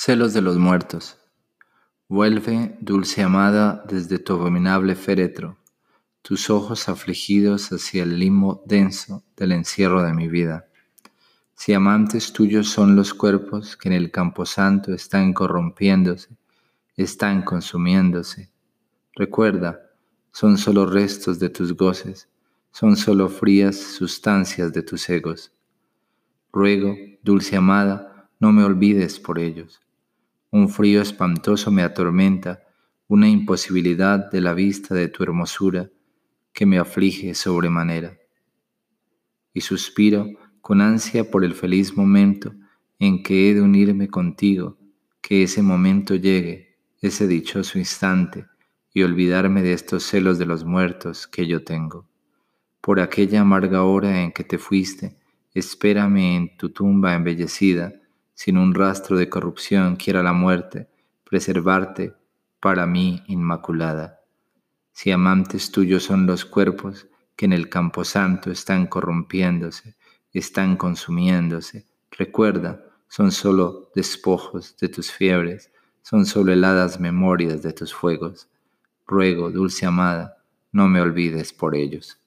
Celos de los muertos. Vuelve, dulce amada, desde tu abominable féretro, tus ojos afligidos hacia el limbo denso del encierro de mi vida. Si amantes tuyos son los cuerpos que en el camposanto están corrompiéndose, están consumiéndose, recuerda, son solo restos de tus goces, son solo frías sustancias de tus egos. Ruego, dulce amada, no me olvides por ellos un frío espantoso me atormenta, una imposibilidad de la vista de tu hermosura que me aflige sobremanera. Y suspiro con ansia por el feliz momento en que he de unirme contigo, que ese momento llegue, ese dichoso instante, y olvidarme de estos celos de los muertos que yo tengo. Por aquella amarga hora en que te fuiste, espérame en tu tumba embellecida, sin un rastro de corrupción quiera la muerte preservarte para mí inmaculada. Si amantes tuyos son los cuerpos que en el camposanto están corrompiéndose, están consumiéndose, recuerda, son solo despojos de tus fiebres, son solo heladas memorias de tus fuegos. Ruego, dulce amada, no me olvides por ellos.